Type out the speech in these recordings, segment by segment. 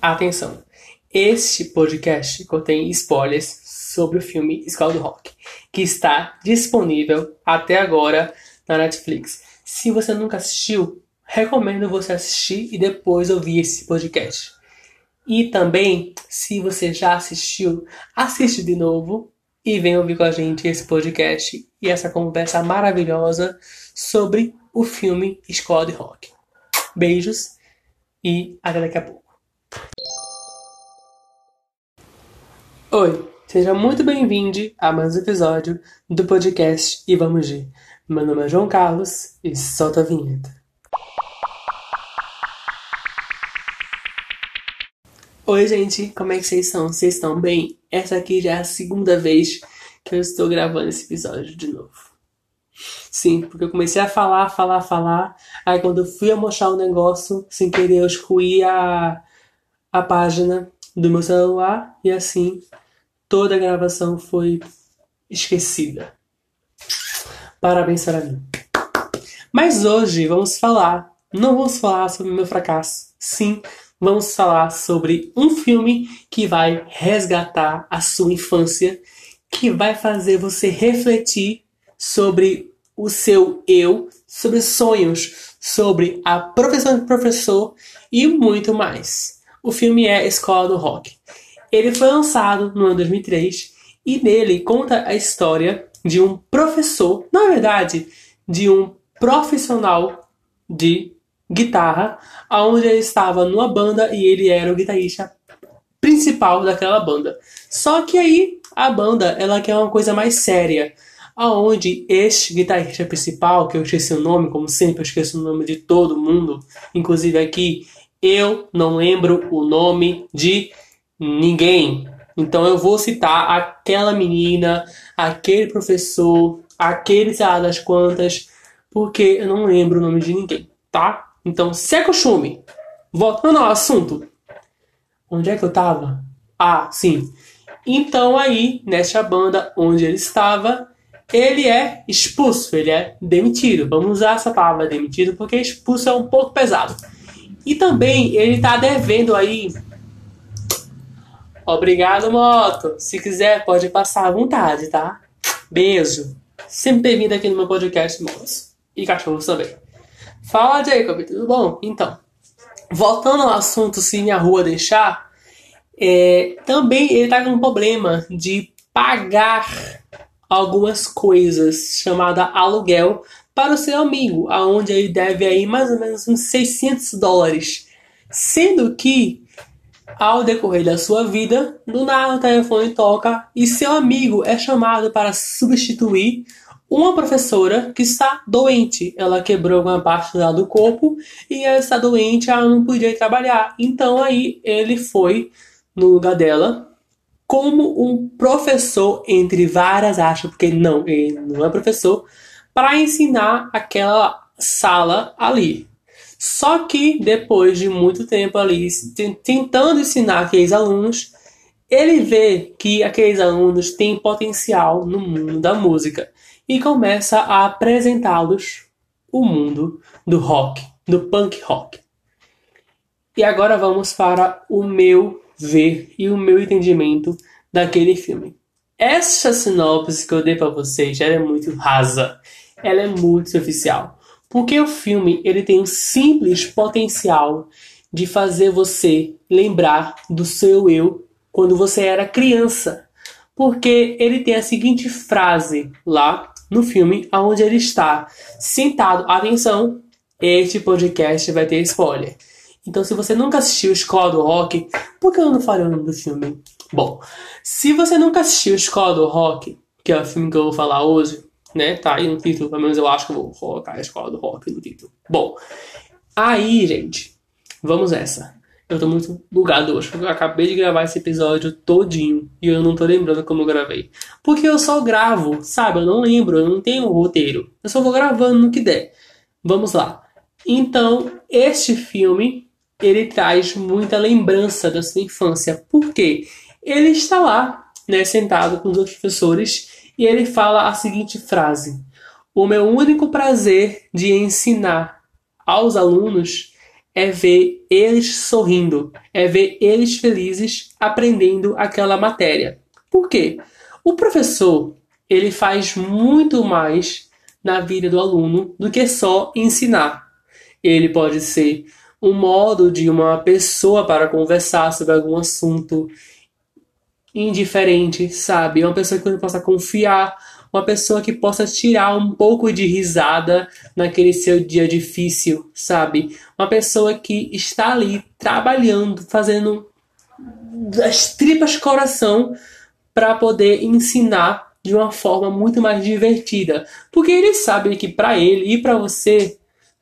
Atenção! Este podcast contém spoilers sobre o filme Escola do Rock, que está disponível até agora na Netflix. Se você nunca assistiu, recomendo você assistir e depois ouvir esse podcast. E também, se você já assistiu, assiste de novo e vem ouvir com a gente esse podcast e essa conversa maravilhosa sobre o filme Escola de Rock. Beijos e até daqui a pouco. Oi, seja muito bem-vindo a mais um episódio do podcast E Vamos Ver. Meu nome é João Carlos e solta a vinheta. Oi, gente, como é que vocês estão? Vocês estão bem? Essa aqui já é a segunda vez que eu estou gravando esse episódio de novo. Sim, porque eu comecei a falar, falar, falar. Aí quando eu fui a mostrar o negócio, sem querer eu excluí a, a página do meu celular e assim toda a gravação foi esquecida. Parabéns para mim. Mas hoje vamos falar, não vamos falar sobre meu fracasso. Sim, vamos falar sobre um filme que vai resgatar a sua infância, que vai fazer você refletir sobre o seu eu, sobre sonhos, sobre a profissão de professor e muito mais. O filme é Escola do Rock. Ele foi lançado no ano 2003 e nele conta a história de um professor, na verdade, de um profissional de guitarra, onde ele estava numa banda e ele era o guitarrista principal daquela banda. Só que aí a banda ela quer uma coisa mais séria, aonde este guitarrista principal, que eu esqueci o nome, como sempre eu esqueço o nome de todo mundo, inclusive aqui eu não lembro o nome de ninguém. Então eu vou citar aquela menina, aquele professor, aquele sei lá das quantas, porque eu não lembro o nome de ninguém, tá? Então se acostume. Voltando ao assunto. Onde é que eu tava? Ah, sim. Então aí, nessa banda onde ele estava, ele é expulso, ele é demitido. Vamos usar essa palavra demitido porque expulso é um pouco pesado. E também ele tá devendo aí Obrigado, moto. Se quiser, pode passar à vontade, tá? Beijo. Sempre bem-vindo aqui no meu podcast, moço. E cachorros também. Fala, Jacob, tudo bom? Então, voltando ao assunto, se minha rua deixar, é, também ele tá com um problema de pagar algumas coisas chamada aluguel para o seu amigo, aonde ele deve aí mais ou menos uns 600 dólares, sendo que ao decorrer da sua vida, do nada o telefone toca e seu amigo é chamado para substituir uma professora que está doente. Ela quebrou alguma parte lá do corpo e ela está doente, ela não podia trabalhar. Então aí ele foi no lugar dela como um professor entre várias aspas, porque não, ele não é professor, para ensinar aquela sala ali. Só que depois de muito tempo ali tentando ensinar aqueles alunos, ele vê que aqueles alunos têm potencial no mundo da música e começa a apresentá-los o mundo do rock, do punk rock. E agora vamos para o meu ver e o meu entendimento daquele filme. Essa sinopse que eu dei para vocês ela é muito rasa, ela é muito superficial. Porque o filme ele tem um simples potencial de fazer você lembrar do seu eu quando você era criança. Porque ele tem a seguinte frase lá no filme, onde ele está sentado. Atenção, este podcast vai ter spoiler. Então, se você nunca assistiu Escola do Rock, por que eu não falei o nome do filme? Bom, se você nunca assistiu Escola do Rock, que é o filme que eu vou falar hoje, né? Tá aí no título, pelo menos eu acho que eu vou colocar a escola do rock no título. Bom, aí, gente, vamos essa. Eu tô muito bugado hoje, porque eu acabei de gravar esse episódio todinho e eu não tô lembrando como eu gravei. Porque eu só gravo, sabe? Eu não lembro, eu não tenho roteiro. Eu só vou gravando no que der. Vamos lá. Então, este filme, ele traz muita lembrança da sua infância. Por quê? Ele está lá, né, sentado com os outros professores e ele fala a seguinte frase: O meu único prazer de ensinar aos alunos é ver eles sorrindo, é ver eles felizes aprendendo aquela matéria. Por quê? O professor, ele faz muito mais na vida do aluno do que só ensinar. Ele pode ser um modo de uma pessoa para conversar sobre algum assunto indiferente, sabe? Uma pessoa que você possa confiar, uma pessoa que possa tirar um pouco de risada naquele seu dia difícil, sabe? Uma pessoa que está ali trabalhando, fazendo as tripas coração para poder ensinar de uma forma muito mais divertida, porque ele sabe que para ele e para você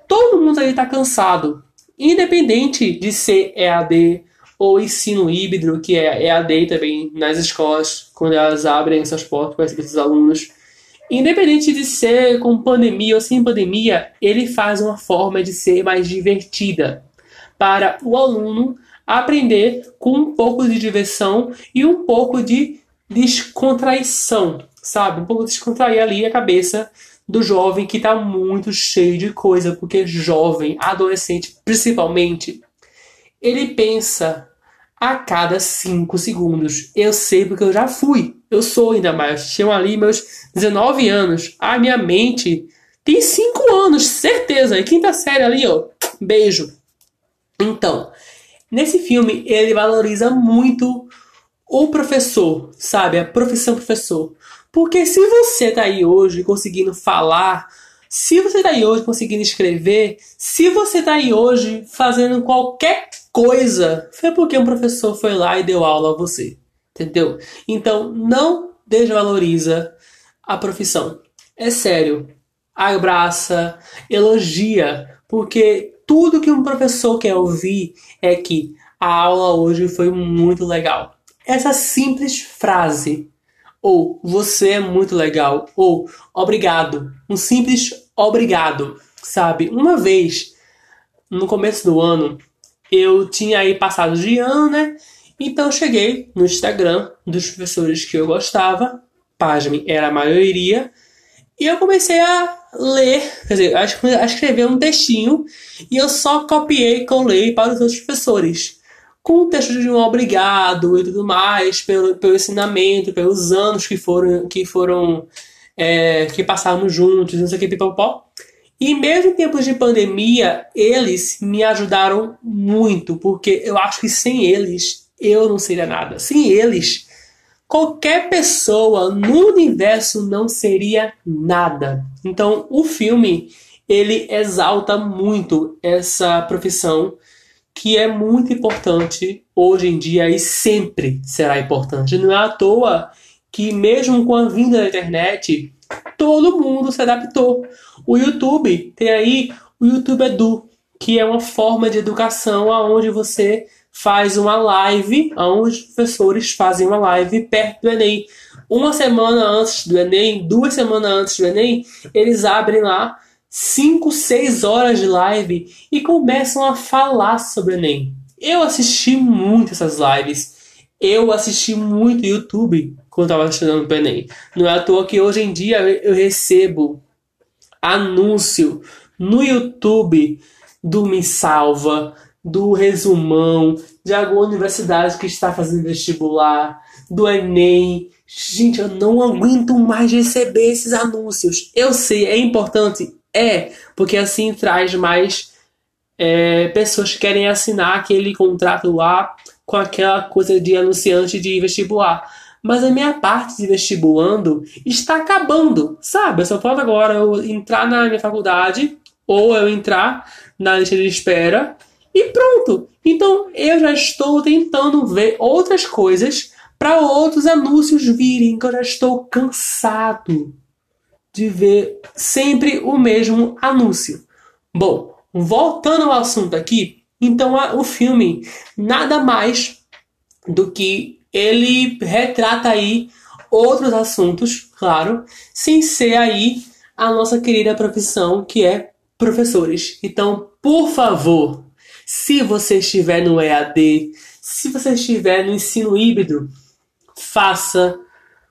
todo mundo aí está cansado, independente de ser EAD ou ensino híbrido, que é EAD também nas escolas, quando elas abrem suas portas para esses alunos. Independente de ser com pandemia ou sem pandemia, ele faz uma forma de ser mais divertida para o aluno aprender com um pouco de diversão e um pouco de descontraição, sabe? Um pouco de descontrair ali a cabeça do jovem que está muito cheio de coisa, porque jovem, adolescente principalmente, ele pensa a cada 5 segundos. Eu sei porque eu já fui. Eu sou ainda mais. Tinham ali meus 19 anos. A minha mente tem 5 anos, certeza. E quinta série ali, ó. Beijo. Então, nesse filme, ele valoriza muito o professor, sabe? A profissão professor. Porque se você tá aí hoje conseguindo falar, se você tá aí hoje conseguindo escrever, se você tá aí hoje fazendo qualquer coisa, foi porque um professor foi lá e deu aula a você. Entendeu? Então, não desvaloriza a profissão. É sério. Abraça, elogia, porque tudo que um professor quer ouvir é que a aula hoje foi muito legal. Essa simples frase ou você é muito legal, ou obrigado, um simples obrigado, sabe? Uma vez, no começo do ano, eu tinha aí passado de ano, né? Então eu cheguei no Instagram dos professores que eu gostava, página era a maioria, e eu comecei a ler, quer dizer, a escrever um textinho, e eu só copiei e colei para os outros professores com o texto de um obrigado e tudo mais, pelo, pelo ensinamento, pelos anos que foram, que foram é, que passamos juntos, não sei o que, pipopó. E mesmo em tempos de pandemia, eles me ajudaram muito, porque eu acho que sem eles eu não seria nada. Sem eles, qualquer pessoa no universo não seria nada. Então, o filme ele exalta muito essa profissão que é muito importante hoje em dia e sempre será importante. Não é à toa que, mesmo com a vinda da internet, todo mundo se adaptou. O YouTube tem aí o YouTube Edu, que é uma forma de educação onde você faz uma live, onde os professores fazem uma live perto do Enem. Uma semana antes do Enem, duas semanas antes do Enem, eles abrem lá 5, 6 horas de live e começam a falar sobre o Enem. Eu assisti muito essas lives. Eu assisti muito YouTube quando estava estudando para o Enem. Não é à toa que hoje em dia eu recebo anúncio no YouTube do Me Salva, do Resumão, de alguma universidade que está fazendo vestibular, do Enem. Gente, eu não aguento mais receber esses anúncios. Eu sei, é importante, é, porque assim traz mais é, pessoas que querem assinar aquele contrato lá com aquela coisa de anunciante de vestibular. Mas a minha parte de vestibulando está acabando, sabe? Eu só falta agora eu entrar na minha faculdade ou eu entrar na lista de espera e pronto. Então eu já estou tentando ver outras coisas para outros anúncios virem, que eu já estou cansado de ver sempre o mesmo anúncio. Bom, voltando ao assunto aqui, então o filme nada mais do que ele retrata aí outros assuntos, claro, sem ser aí a nossa querida profissão que é professores. Então, por favor, se você estiver no EAD, se você estiver no ensino híbrido, faça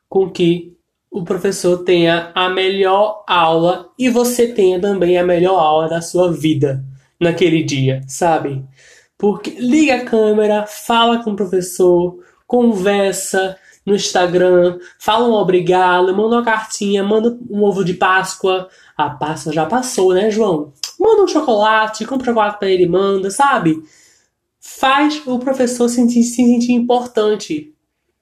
com que o professor tenha a melhor aula e você tenha também a melhor aula da sua vida. naquele dia, sabe? Porque liga a câmera, fala com o professor, conversa no Instagram, fala um obrigado, manda uma cartinha, manda um ovo de Páscoa. A Páscoa já passou, né, João? Manda um chocolate, compra chocolate pra ele, manda, sabe? Faz o professor sentir, se sentir importante.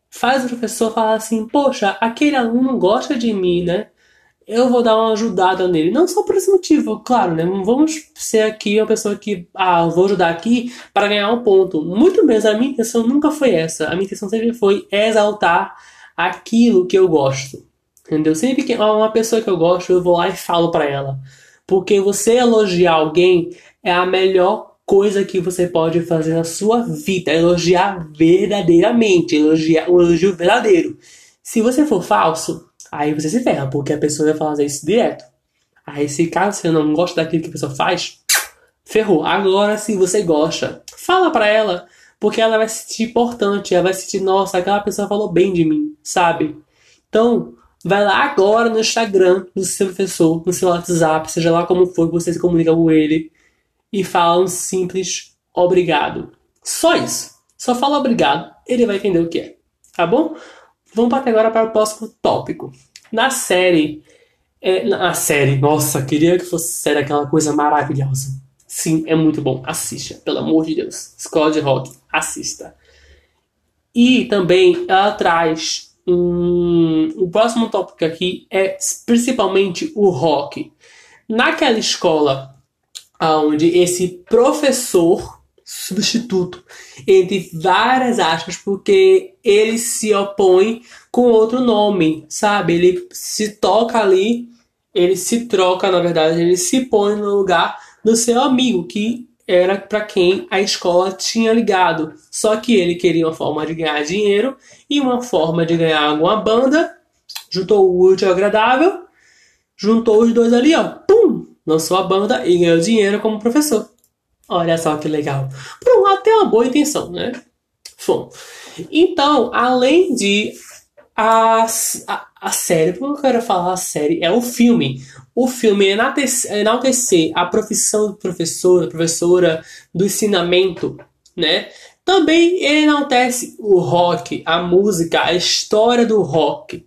Faz o professor falar assim, poxa, aquele aluno gosta de mim, né? Eu vou dar uma ajudada nele. Não só por esse motivo, claro, né? Não vamos ser aqui uma pessoa que, ah, vou ajudar aqui para ganhar um ponto. Muito menos, a minha intenção nunca foi essa. A minha intenção sempre foi exaltar aquilo que eu gosto. Entendeu? Sempre que uma pessoa que eu gosto, eu vou lá e falo para ela. Porque você elogiar alguém é a melhor coisa que você pode fazer na sua vida. Elogiar verdadeiramente. Elogiar o elogio verdadeiro. Se você for falso, Aí você se ferra, porque a pessoa vai fazer isso direto. Aí se caso você não gosta daquilo que a pessoa faz, ferrou. Agora se você gosta, fala pra ela, porque ela vai se sentir importante, ela vai se sentir, nossa, aquela pessoa falou bem de mim, sabe? Então, vai lá agora no Instagram do seu professor, no seu WhatsApp, seja lá como for que você se comunica com ele, e fala um simples obrigado. Só isso. Só fala obrigado, ele vai entender o que é. Tá bom? Vamos partir agora para o próximo tópico. Na série. É, na série, nossa, queria que fosse série aquela coisa maravilhosa. Sim, é muito bom. Assista, pelo amor de Deus. Escola de Rock, assista. E também ela traz um. O próximo tópico aqui é principalmente o rock. Naquela escola onde esse professor substituto, entre várias aspas, porque ele se opõe com outro nome, sabe? Ele se toca ali, ele se troca, na verdade, ele se põe no lugar do seu amigo, que era para quem a escola tinha ligado. Só que ele queria uma forma de ganhar dinheiro e uma forma de ganhar alguma banda, juntou o útil ao agradável, juntou os dois ali, ó, pum, lançou a banda e ganhou dinheiro como professor. Olha só que legal. Por um lado, tem uma boa intenção, né? Bom, então, além de a, a, a série, que eu quero falar a série? É o filme. O filme enaltecer, enaltecer a profissão de professora, professora do ensinamento, né? Também enaltece o rock, a música, a história do rock,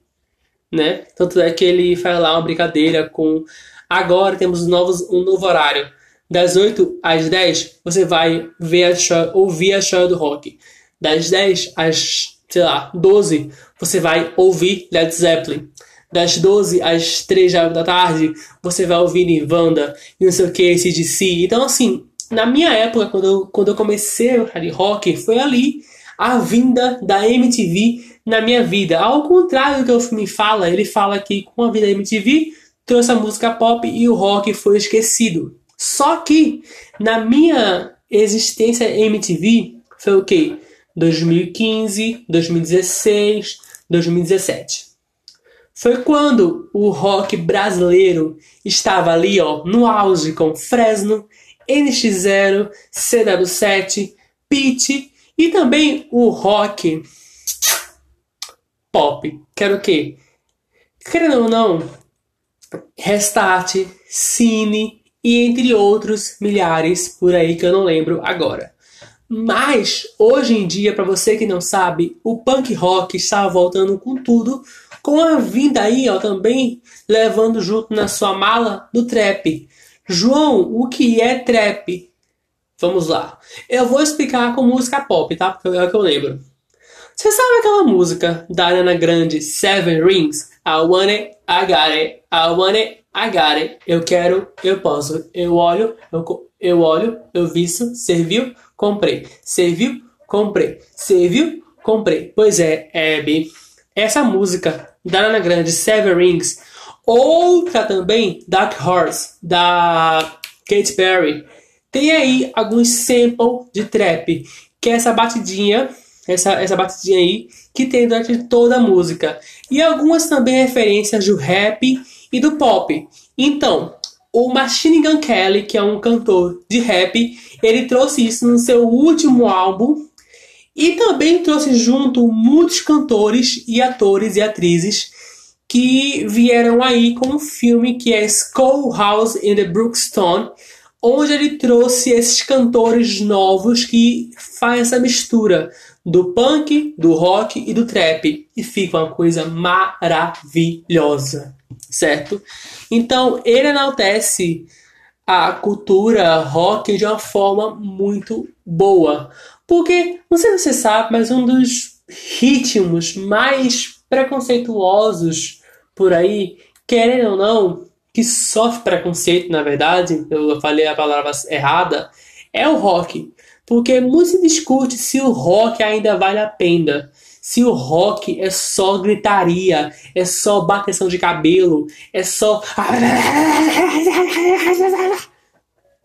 né? Tanto é que ele faz lá uma brincadeira com agora temos novos, um novo horário das 8 às 10, você vai ver a show, ouvir a show do rock. Das 10 às, sei lá, 12, você vai ouvir Led Zeppelin. Das 12 às 3 da tarde, você vai ouvir Nirvana e não sei o que, CDC. Então, assim, na minha época, quando eu, quando eu comecei a de rock, foi ali a vinda da MTV na minha vida. Ao contrário do que o filme fala, ele fala que com a vida da MTV trouxe a música pop e o rock foi esquecido. Só que na minha existência MTV foi o que? 2015, 2016, 2017. Foi quando o rock brasileiro estava ali, ó, no auge com Fresno, NX0, CW7, Pitch e também o rock pop. Quero o quê? Querendo ou não, Restart, Cine, e entre outros milhares por aí que eu não lembro agora. Mas hoje em dia, para você que não sabe, o punk rock está voltando com tudo, com a vinda aí, ó, também levando junto na sua mala do trap. João, o que é trap? Vamos lá. Eu vou explicar com música pop, tá? Porque é o que eu lembro. Você sabe aquela música da Ariana Grande, Seven Rings? I want it, I got it, I want it, I got it. Eu quero, eu posso. Eu olho, eu, eu olho, eu visto, serviu, comprei. Serviu, comprei. Serviu, comprei. Pois é, Abby. Essa música da Ana Grande, Seven Rings. Outra também, Dark Horse, da Katy Perry. Tem aí alguns samples de trap, que é essa batidinha, essa, essa batidinha aí, que tem durante toda a música. E algumas também referências do rap e do pop. Então, o Machine Gun Kelly, que é um cantor de rap, ele trouxe isso no seu último álbum e também trouxe junto muitos cantores e atores e atrizes que vieram aí com um filme que é Schoolhouse in the Brookstone, onde ele trouxe esses cantores novos que fazem essa mistura do punk, do rock e do trap e fica uma coisa maravilhosa, certo? Então ele enaltece a cultura rock de uma forma muito boa, porque não sei se você sabe, mas um dos ritmos mais preconceituosos por aí, querendo ou não, que sofre preconceito, na verdade, eu falei a palavra errada, é o rock. Porque muito se discute se o rock ainda vale a pena. Se o rock é só gritaria, é só bateção de cabelo, é só.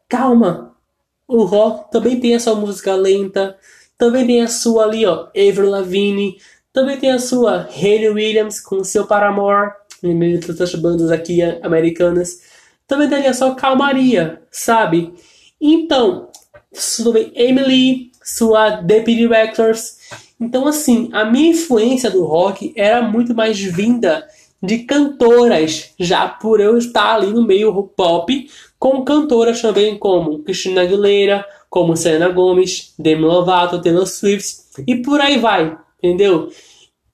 Calma! O rock também tem a sua música lenta, também tem a sua ali, ó, Avril Lavigne, também tem a sua Hayley Williams com seu Paramore, em meio a tantas bandas aqui americanas. Também tem a sua calmaria, sabe? Então, sobre Emily, sua Deputy Records. Então, assim, a minha influência do rock era muito mais vinda de cantoras, já por eu estar ali no meio pop, com cantoras também como Christina Aguilera, como Selena Gomez, Demi Lovato, Taylor Swift e por aí vai, entendeu?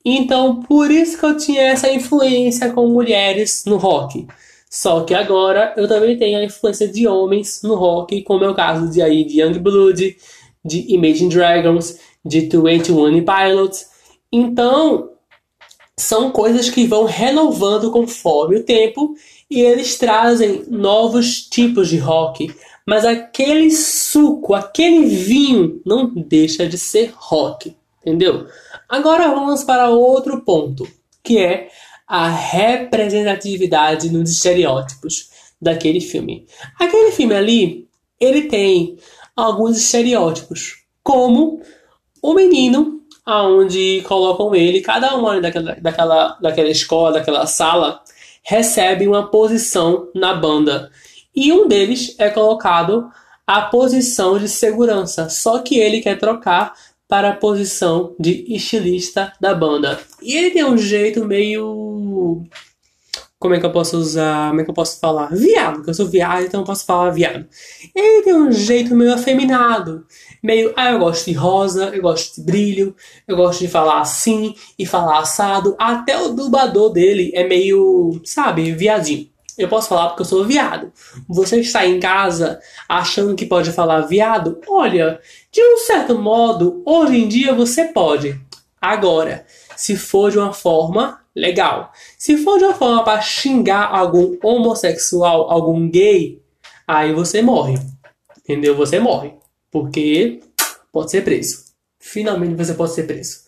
Então, por isso que eu tinha essa influência com mulheres no rock. Só que agora eu também tenho a influência de homens no rock, como é o caso de aí de Youngblood, de Imagine Dragons, de 21 Pilots. Então, são coisas que vão renovando conforme o tempo e eles trazem novos tipos de rock. Mas aquele suco, aquele vinho, não deixa de ser rock, entendeu? Agora vamos para outro ponto, que é a representatividade nos estereótipos daquele filme. Aquele filme ali, ele tem alguns estereótipos, como o menino, aonde colocam ele, cada um daquela, daquela, daquela escola, daquela sala, recebe uma posição na banda. E um deles é colocado a posição de segurança, só que ele quer trocar para a posição de estilista da banda. E ele tem um jeito meio. Como é que eu posso usar? Como é que eu posso falar? Viado, porque eu sou viado, então eu posso falar viado. Ele tem um jeito meio afeminado. Meio, ah, eu gosto de rosa, eu gosto de brilho, eu gosto de falar assim e falar assado. Até o dublador dele é meio, sabe, viadinho. Eu posso falar porque eu sou viado. Você está em casa achando que pode falar viado? Olha, de um certo modo, hoje em dia você pode. Agora, se for de uma forma legal. Se for de uma forma para xingar algum homossexual, algum gay, aí você morre. Entendeu? Você morre. Porque pode ser preso. Finalmente você pode ser preso.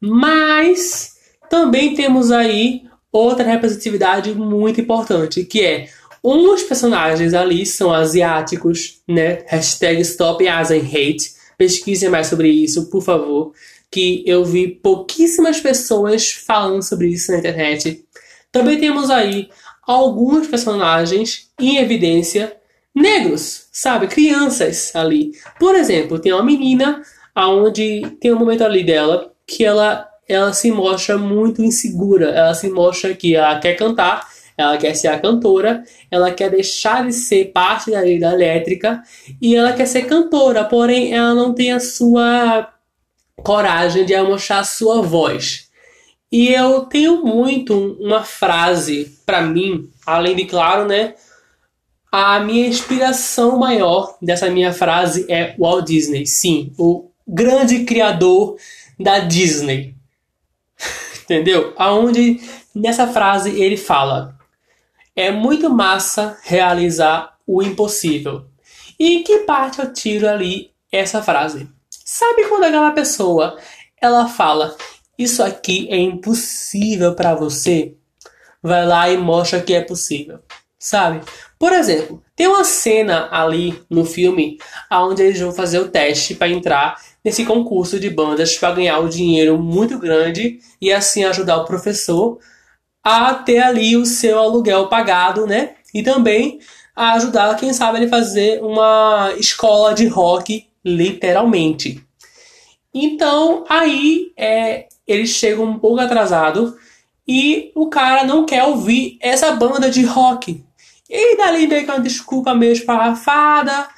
Mas também temos aí outra representatividade muito importante, que é uns personagens ali são asiáticos, né? Hashtag Stop Asian Hate. Pesquisem mais sobre isso, por favor. Que eu vi pouquíssimas pessoas falando sobre isso na internet. Também temos aí alguns personagens em evidência negros, sabe? Crianças ali. Por exemplo, tem uma menina aonde tem um momento ali dela que ela ela se mostra muito insegura. Ela se mostra que ela quer cantar, ela quer ser a cantora, ela quer deixar de ser parte da vida elétrica e ela quer ser cantora, porém ela não tem a sua coragem de mostrar sua voz. E eu tenho muito uma frase para mim, além de claro, né? A minha inspiração maior dessa minha frase é Walt Disney. Sim, o grande criador da Disney. Entendeu? Aonde nessa frase ele fala: É muito massa realizar o impossível. E em que parte eu tiro ali essa frase? Sabe quando aquela pessoa ela fala: Isso aqui é impossível para você? Vai lá e mostra que é possível. Sabe? Por exemplo, tem uma cena ali no filme onde eles vão fazer o teste para entrar nesse concurso de bandas para ganhar um dinheiro muito grande e assim ajudar o professor a ter ali o seu aluguel pagado, né? E também a ajudar, quem sabe, ele fazer uma escola de rock, literalmente. Então, aí é, eles chegam um pouco atrasado e o cara não quer ouvir essa banda de rock. E dali meio que uma desculpa meio esparrafada.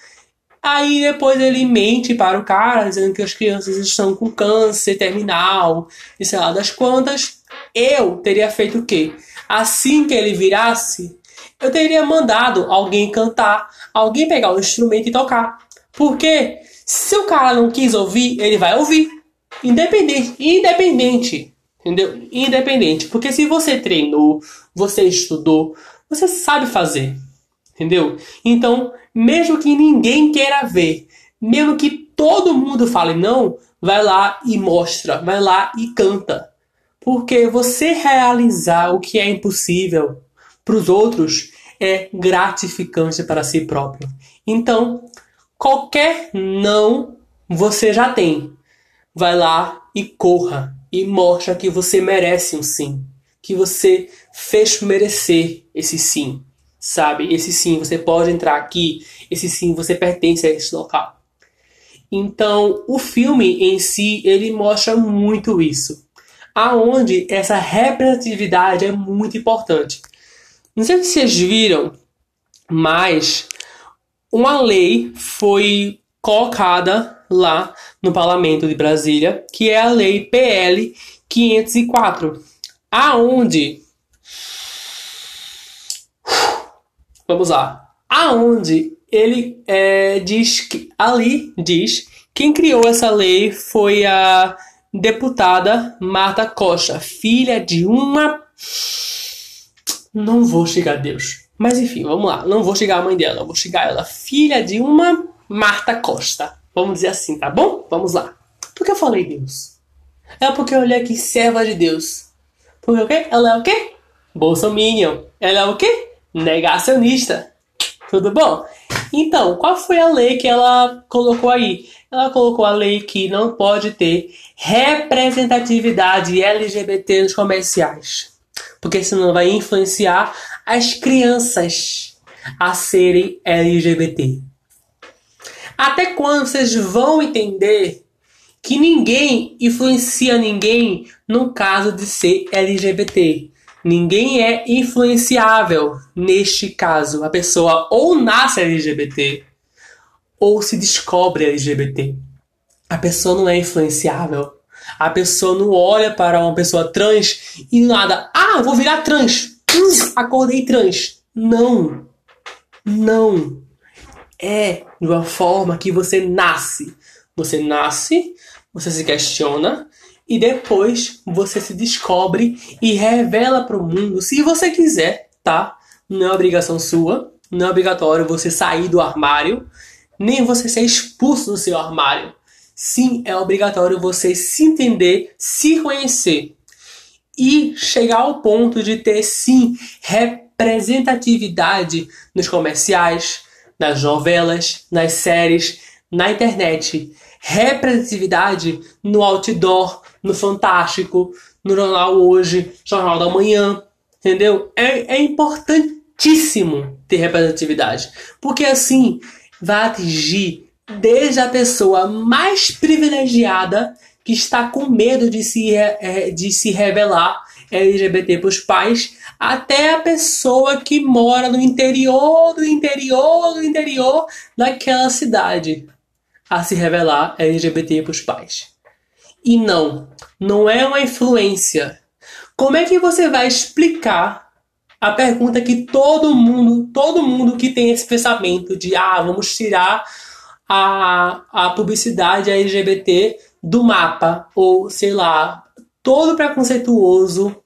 Aí depois ele mente para o cara, dizendo que as crianças estão com câncer terminal e sei lá das quantas. Eu teria feito o quê? Assim que ele virasse, eu teria mandado alguém cantar, alguém pegar o instrumento e tocar. Porque se o cara não quis ouvir, ele vai ouvir. Independente, independente, entendeu? Independente, porque se você treinou, você estudou, você sabe fazer, entendeu? Então, mesmo que ninguém queira ver, mesmo que todo mundo fale não, vai lá e mostra, vai lá e canta. Porque você realizar o que é impossível para os outros é gratificante para si próprio. Então, qualquer não você já tem. Vai lá e corra e mostra que você merece um sim, que você fez merecer esse sim, sabe? Esse sim, você pode entrar aqui, esse sim, você pertence a esse local. Então, o filme em si, ele mostra muito isso. Aonde essa representatividade é muito importante. Não sei se vocês viram, mas uma lei foi colocada lá no Parlamento de Brasília, que é a Lei PL 504, aonde? Vamos lá, aonde ele é, diz que ali diz quem criou essa lei foi a deputada Marta Costa, filha de uma não vou chegar a Deus. Mas enfim, vamos lá. Não vou chegar a mãe dela, vou chegar ela, filha de uma Marta Costa. Vamos dizer assim, tá bom? Vamos lá. Por que eu falei Deus? É porque eu olhei aqui serva de Deus. Porque o quê? Ela é o quê? Bolsominion. Ela é o quê? Negacionista. Tudo bom? Então, qual foi a lei que ela colocou aí? Ela colocou a lei que não pode ter representatividade LGBT nos comerciais. Porque senão vai influenciar as crianças a serem LGBT. Até quando vocês vão entender que ninguém influencia ninguém no caso de ser LGBT? Ninguém é influenciável neste caso. A pessoa ou nasce LGBT ou se descobre LGBT. A pessoa não é influenciável. A pessoa não olha para uma pessoa trans e nada, ah, vou virar trans. Hum, acordei trans. Não. Não. É de uma forma que você nasce. Você nasce, você se questiona, e depois você se descobre e revela para o mundo, se você quiser, tá? Não é obrigação sua, não é obrigatório você sair do armário, nem você ser expulso do seu armário. Sim, é obrigatório você se entender, se conhecer e chegar ao ponto de ter sim representatividade nos comerciais, nas novelas, nas séries, na internet, representatividade no outdoor, no Fantástico, no Jornal Hoje, Jornal da Manhã, entendeu? É, é importantíssimo ter representatividade, porque assim vai atingir desde a pessoa mais privilegiada que está com medo de se, é, de se revelar LGBT para os pais, até a pessoa que mora no interior do interior do interior daquela cidade a se revelar LGBT para os pais. E não, não é uma influência. Como é que você vai explicar a pergunta que todo mundo, todo mundo que tem esse pensamento de ah, vamos tirar a, a publicidade LGBT do mapa, ou sei lá, todo preconceituoso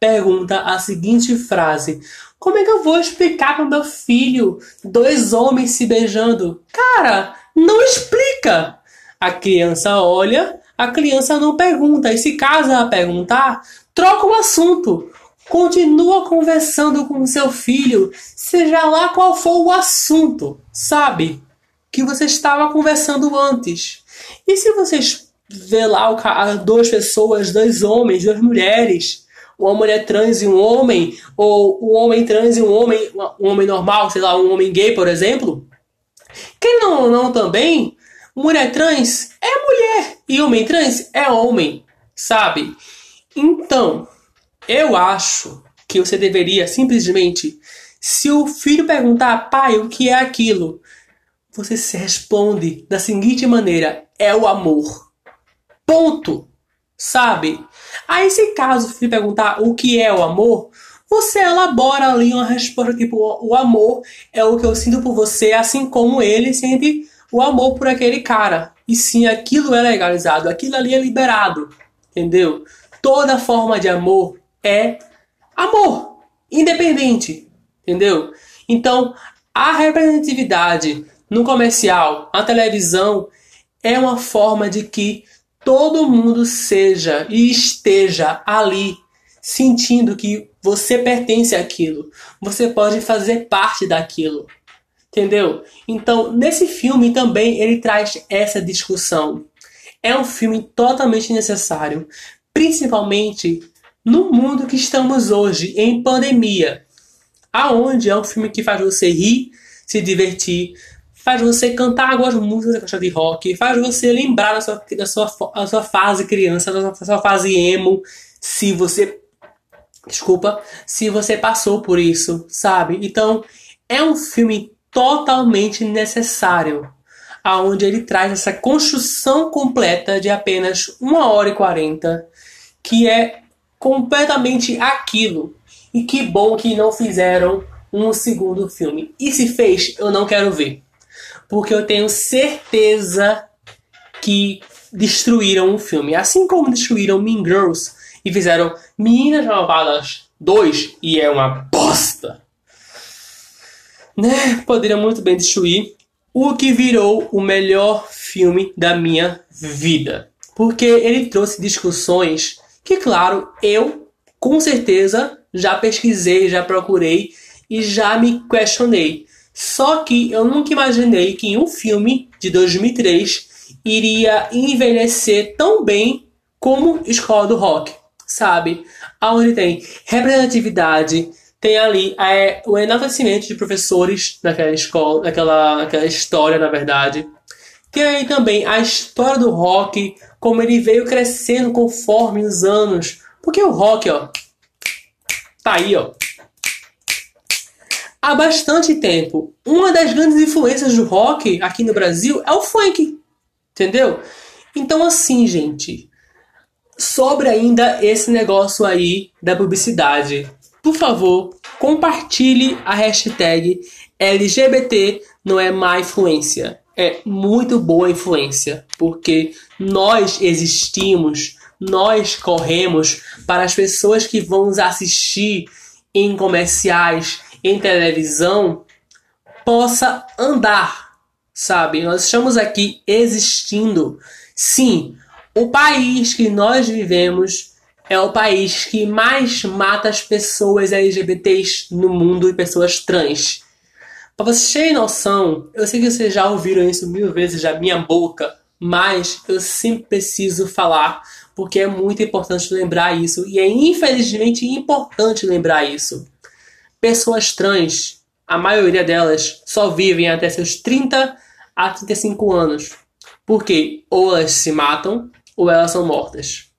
pergunta a seguinte frase: Como é que eu vou explicar para meu filho dois homens se beijando? Cara, não explica! A criança olha a criança não pergunta. E se casa a perguntar, troca o assunto. Continua conversando com seu filho, seja lá qual for o assunto, sabe? Que você estava conversando antes. E se vocês vê lá duas pessoas, dois homens, duas mulheres, uma mulher trans e um homem, ou um homem trans e um homem, um homem normal, sei lá, um homem gay, por exemplo, quem não, não também mulher trans é mulher e homem trans é homem, sabe? Então, eu acho que você deveria simplesmente Se o filho perguntar, pai, o que é aquilo? Você se responde da seguinte maneira: é o amor. Ponto. Sabe? Aí, se caso filho perguntar o que é o amor, você elabora ali uma resposta tipo: o amor é o que eu sinto por você, assim como ele sente o amor por aquele cara. E sim, aquilo é legalizado, aquilo ali é liberado. Entendeu? Toda forma de amor é amor, independente. Entendeu? Então, a representatividade no comercial, na televisão, é uma forma de que todo mundo seja e esteja ali sentindo que você pertence àquilo, você pode fazer parte daquilo. Entendeu? Então, nesse filme também ele traz essa discussão. É um filme totalmente necessário, principalmente no mundo que estamos hoje, em pandemia. Aonde é um filme que faz você rir, se divertir, faz você cantar algumas músicas de rock, faz você lembrar da sua, da sua, da sua fase criança, da sua, da sua fase emo, se você desculpa, se você passou por isso, sabe? Então, é um filme totalmente necessário, aonde ele traz essa construção completa de apenas 1 hora e 40, que é completamente aquilo. E que bom que não fizeram um segundo filme. E se fez, eu não quero ver. Porque eu tenho certeza que destruíram o filme. Assim como destruíram Mean Girls e fizeram Meninas Malvadas 2 e é uma bosta. Né? Poderia muito bem destruir o que virou o melhor filme da minha vida. Porque ele trouxe discussões que, claro, eu com certeza já pesquisei, já procurei e já me questionei. Só que eu nunca imaginei que um filme de 2003 iria envelhecer tão bem como Escola do Rock sabe? Aonde tem representatividade, tem ali é, o enaltecimento de professores naquela escola, naquela, naquela história, na verdade. Tem aí também a história do rock, como ele veio crescendo conforme os anos. Porque o rock, ó, tá aí, ó. Há bastante tempo. Uma das grandes influências do rock aqui no Brasil é o funk. Entendeu? Então, assim, gente, sobre ainda esse negócio aí da publicidade. Por favor, compartilhe a hashtag LGBT não é má influência. É muito boa influência, porque nós existimos, nós corremos para as pessoas que vão nos assistir em comerciais, em televisão, possa andar, sabe? Nós estamos aqui existindo. Sim, o país que nós vivemos é o país que mais mata as pessoas LGBTs no mundo e pessoas trans. Para vocês terem noção, eu sei que vocês já ouviram isso mil vezes da minha boca, mas eu sempre preciso falar porque é muito importante lembrar isso e é infelizmente importante lembrar isso. Pessoas trans, a maioria delas só vivem até seus 30 a 35 anos. Porque ou elas se matam ou elas são mortas.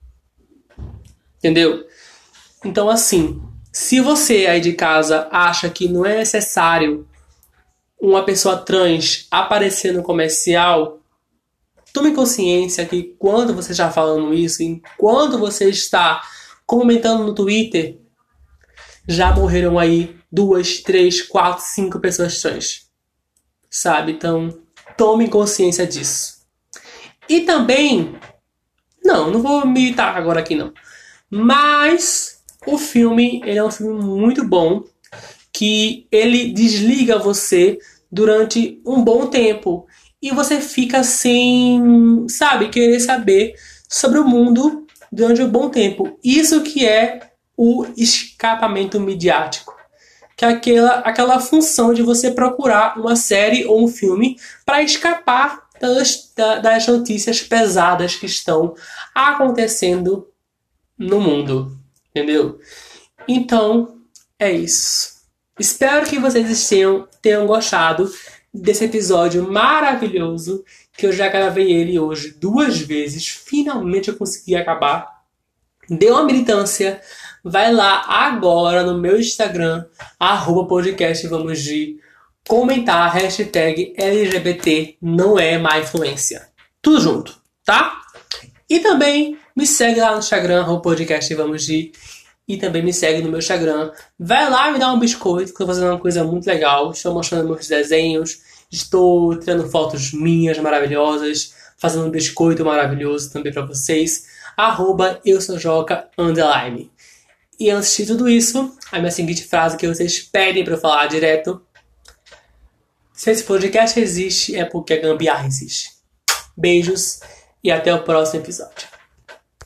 Entendeu? Então, assim, se você aí de casa acha que não é necessário uma pessoa trans aparecer no comercial, tome consciência que quando você está falando isso, enquanto você está comentando no Twitter, já morreram aí duas, três, quatro, cinco pessoas trans. Sabe? Então, tome consciência disso. E também não, não vou militar agora aqui não. Mas o filme, ele é um filme muito bom que ele desliga você durante um bom tempo e você fica sem, sabe, querer saber sobre o mundo durante um bom tempo. Isso que é o escapamento midiático. Que é aquela, aquela função de você procurar uma série ou um filme para escapar das, das notícias pesadas que estão acontecendo no mundo, entendeu? Então, é isso. Espero que vocês tenham, tenham gostado desse episódio maravilhoso que eu já gravei ele hoje duas vezes. Finalmente eu consegui acabar. dê uma militância, vai lá agora no meu Instagram, arroba podcast vamos de comentar a hashtag LGBT não é má influência. Tudo junto, tá? E também me segue lá no Instagram, arroba podcast vamos de e também me segue no meu Instagram. Vai lá me dar um biscoito, que eu tô fazendo uma coisa muito legal. Estou mostrando meus desenhos, estou tirando fotos minhas maravilhosas, fazendo um biscoito maravilhoso também para vocês. Arroba eu sou Joca underline. E antes de tudo isso, a minha seguinte frase que vocês pedem para eu falar direto. Se esse podcast existe, é porque a gambiarra existe. Beijos e até o próximo episódio.